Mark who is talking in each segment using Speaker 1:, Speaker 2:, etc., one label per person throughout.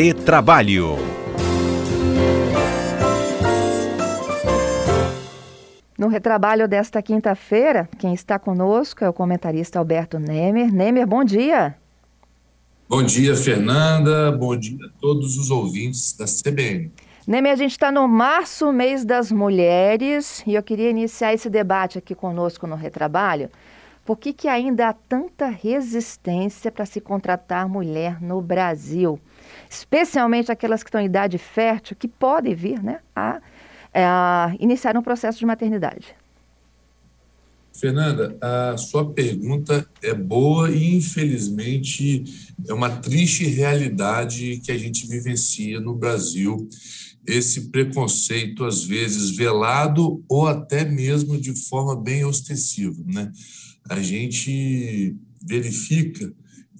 Speaker 1: Retrabalho.
Speaker 2: No retrabalho desta quinta-feira, quem está conosco é o comentarista Alberto Nemer. Nemer, bom dia.
Speaker 3: Bom dia, Fernanda. Bom dia a todos os ouvintes da CBN.
Speaker 2: Neme, a gente está no março, mês das mulheres, e eu queria iniciar esse debate aqui conosco no Retrabalho. Por que, que ainda há tanta resistência para se contratar mulher no Brasil? Especialmente aquelas que estão em idade fértil, que podem vir né, a, a iniciar um processo de maternidade.
Speaker 3: Fernanda, a sua pergunta é boa e, infelizmente, é uma triste realidade que a gente vivencia no Brasil. Esse preconceito, às vezes velado ou até mesmo de forma bem ostensiva. Né? A gente verifica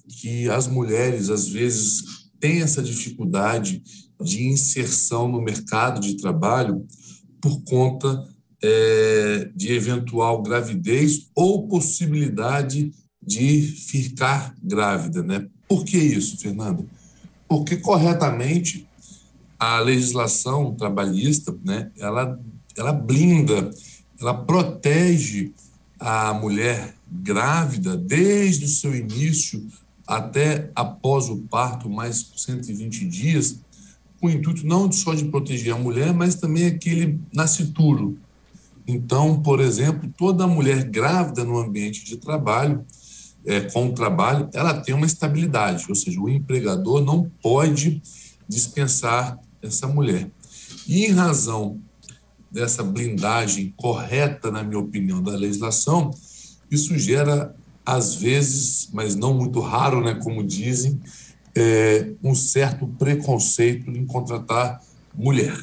Speaker 3: que as mulheres, às vezes, têm essa dificuldade de inserção no mercado de trabalho por conta é, de eventual gravidez ou possibilidade de ficar grávida. Né? Por que isso, Fernanda? Porque corretamente a legislação trabalhista, né, ela, ela blinda, ela protege a mulher grávida desde o seu início até após o parto, mais 120 dias, com o intuito não só de proteger a mulher, mas também aquele nascituro, então, por exemplo, toda mulher grávida no ambiente de trabalho, é, com o trabalho, ela tem uma estabilidade, ou seja, o empregador não pode dispensar essa mulher. E em razão dessa blindagem correta, na minha opinião, da legislação, isso gera, às vezes, mas não muito raro, né, como dizem, é, um certo preconceito em contratar mulher.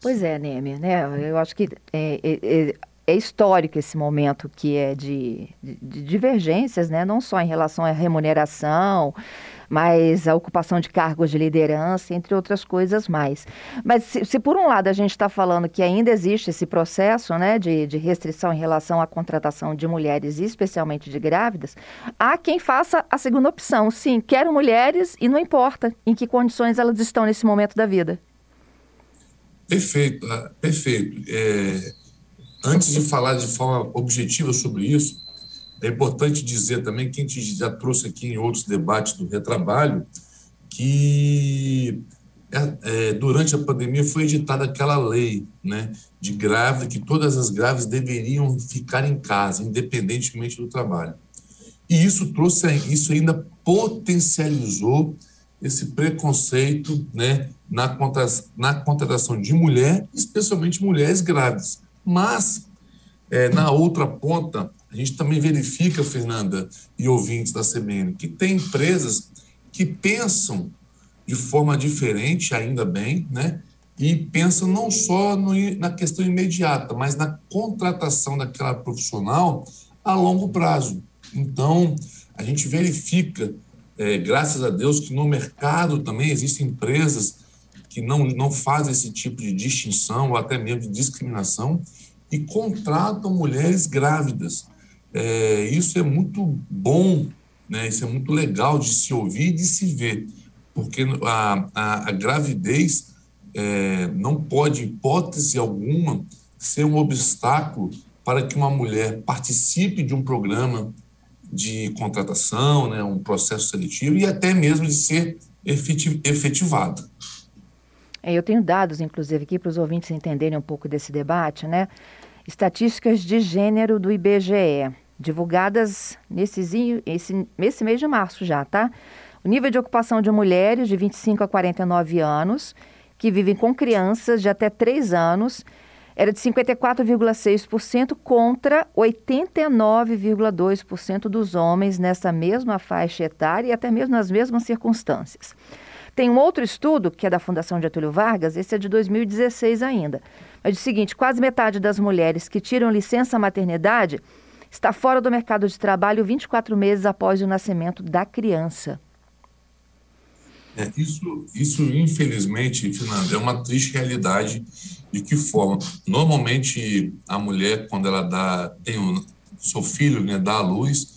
Speaker 2: Pois é, Neme, né? Eu acho que é, é, é, é histórico esse momento que é de, de, de, divergências, né? Não só em relação à remuneração, mas a ocupação de cargos de liderança, entre outras coisas mais. Mas se, se por um lado a gente está falando que ainda existe esse processo né, de, de restrição em relação à contratação de mulheres, especialmente de grávidas, há quem faça a segunda opção. Sim, quero mulheres e não importa em que condições elas estão nesse momento da vida.
Speaker 3: Perfeito, ah, perfeito. É, antes de falar de forma objetiva sobre isso, é importante dizer também que a gente já trouxe aqui em outros debates do retrabalho que é, é, durante a pandemia foi editada aquela lei né, de grávida, que todas as grávidas deveriam ficar em casa, independentemente do trabalho. E isso trouxe, isso ainda potencializou esse preconceito né, na, contra, na contratação de mulher, especialmente mulheres grávidas. Mas, é, na outra ponta, a gente também verifica, Fernanda e ouvintes da CBN, que tem empresas que pensam de forma diferente, ainda bem, né? E pensam não só no, na questão imediata, mas na contratação daquela profissional a longo prazo. Então, a gente verifica é, graças a Deus que no mercado também existem empresas que não, não fazem esse tipo de distinção ou até mesmo de discriminação e contratam mulheres grávidas. É, isso é muito bom, né? isso é muito legal de se ouvir e de se ver, porque a, a, a gravidez é, não pode, hipótese alguma, ser um obstáculo para que uma mulher participe de um programa de contratação, né, um processo seletivo e até mesmo de ser efetivado.
Speaker 2: É, eu tenho dados, inclusive, aqui para os ouvintes entenderem um pouco desse debate, né? Estatísticas de gênero do IBGE, divulgadas nesse, esse, nesse mês de março já, tá? O nível de ocupação de mulheres de 25 a 49 anos que vivem com crianças de até 3 anos era de 54,6% contra 89,2% dos homens nessa mesma faixa etária e até mesmo nas mesmas circunstâncias. Tem um outro estudo, que é da Fundação Getúlio Vargas, esse é de 2016 ainda. Mas é o seguinte: quase metade das mulheres que tiram licença maternidade está fora do mercado de trabalho 24 meses após o nascimento da criança.
Speaker 3: É, isso, isso, infelizmente, Fernando, é uma triste realidade. De que forma? Normalmente, a mulher, quando ela dá, tem o seu filho, né, dá à luz,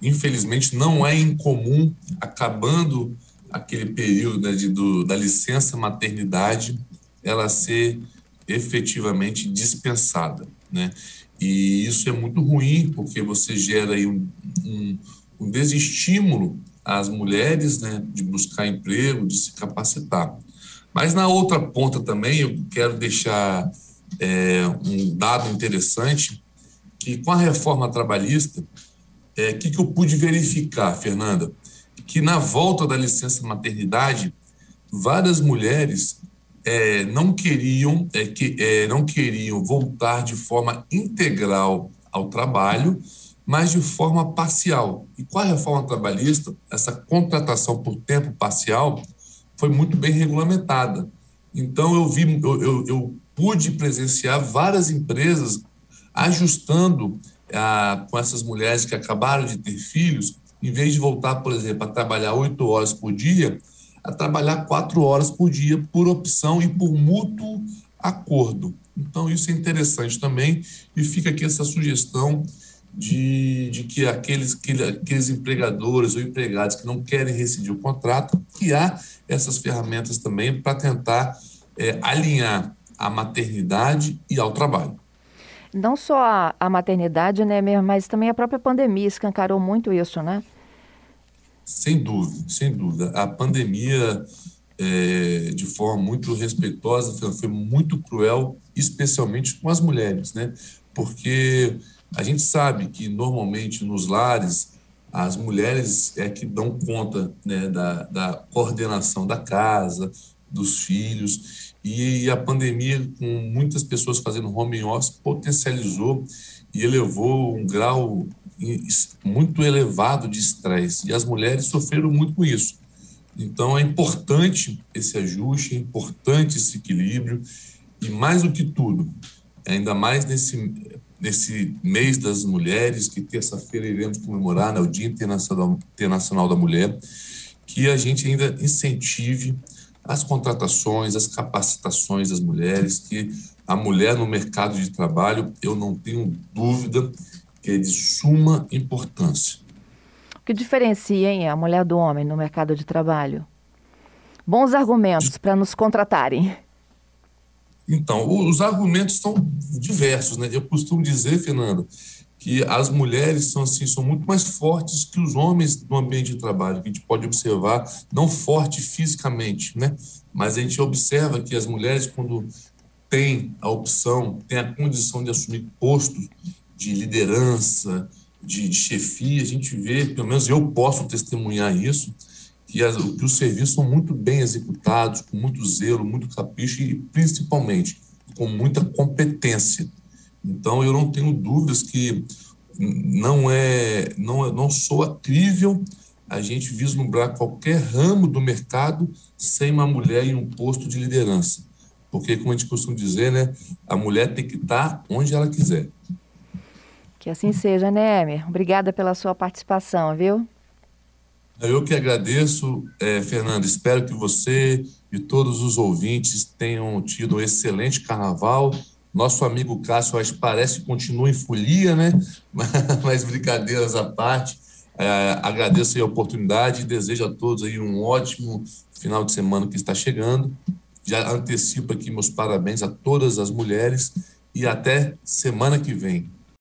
Speaker 3: infelizmente, não é incomum, acabando aquele período né, de, do, da licença maternidade ela ser efetivamente dispensada, né? E isso é muito ruim, porque você gera aí um, um, um desestímulo às mulheres né, de buscar emprego, de se capacitar. Mas na outra ponta também, eu quero deixar é, um dado interessante, que com a reforma trabalhista, o é, que, que eu pude verificar, Fernanda? Que na volta da licença maternidade, várias mulheres é, não queriam é, que é, não queriam voltar de forma integral ao trabalho, mas de forma parcial. E com a reforma trabalhista, essa contratação por tempo parcial foi muito bem regulamentada. Então eu vi, eu, eu, eu pude presenciar várias empresas ajustando ah, com essas mulheres que acabaram de ter filhos, em vez de voltar, por exemplo, a trabalhar oito horas por dia, a trabalhar quatro horas por dia por opção e por mútuo acordo. Então, isso é interessante também, e fica aqui essa sugestão de, de que aqueles, que, aqueles empregadores ou empregados que não querem rescindir o contrato, que há essas ferramentas também para tentar é, alinhar a maternidade e ao trabalho.
Speaker 2: Não só a, maternidade, né, mas também a própria pandemia escancarou muito isso, né?
Speaker 3: Sem dúvida, sem dúvida. A pandemia, é, de forma muito respeitosa, foi muito cruel, especialmente com as mulheres, né? Porque a gente sabe que normalmente nos lares as mulheres é que dão conta né, da, da coordenação da casa, dos filhos, e a pandemia, com muitas pessoas fazendo home office, potencializou e elevou um grau muito elevado de estresse. E as mulheres sofreram muito com isso. Então, é importante esse ajuste, é importante esse equilíbrio, e mais do que tudo, ainda mais nesse, nesse mês das mulheres, que terça-feira iremos comemorar, né, o Dia Internacional, Internacional da Mulher, que a gente ainda incentive as contratações, as capacitações das mulheres, que a mulher no mercado de trabalho, eu não tenho dúvida que é de suma importância.
Speaker 2: O que diferencia hein, a mulher do homem no mercado de trabalho? Bons argumentos para nos contratarem.
Speaker 3: Então, os argumentos são diversos, né? Eu costumo dizer, Fernanda, que as mulheres são assim são muito mais fortes que os homens no ambiente de trabalho que a gente pode observar não forte fisicamente né mas a gente observa que as mulheres quando têm a opção têm a condição de assumir postos de liderança de, de chefia a gente vê pelo menos eu posso testemunhar isso que, as, que os serviços são muito bem executados com muito zelo muito capricho e principalmente com muita competência então, eu não tenho dúvidas que não é, não, é, não soa crível a gente vislumbrar qualquer ramo do mercado sem uma mulher em um posto de liderança. Porque, como a gente costuma dizer, né, a mulher tem que estar onde ela quiser.
Speaker 2: Que assim seja, né, Emer? Obrigada pela sua participação, viu?
Speaker 3: Eu que agradeço, é, Fernando. Espero que você e todos os ouvintes tenham tido um excelente carnaval nosso amigo Cássio, acho, parece que continua em folia, né? Mas brincadeiras à parte, é, agradeço a oportunidade e desejo a todos aí um ótimo final de semana que está chegando. Já antecipo aqui meus parabéns a todas as mulheres e até semana que vem.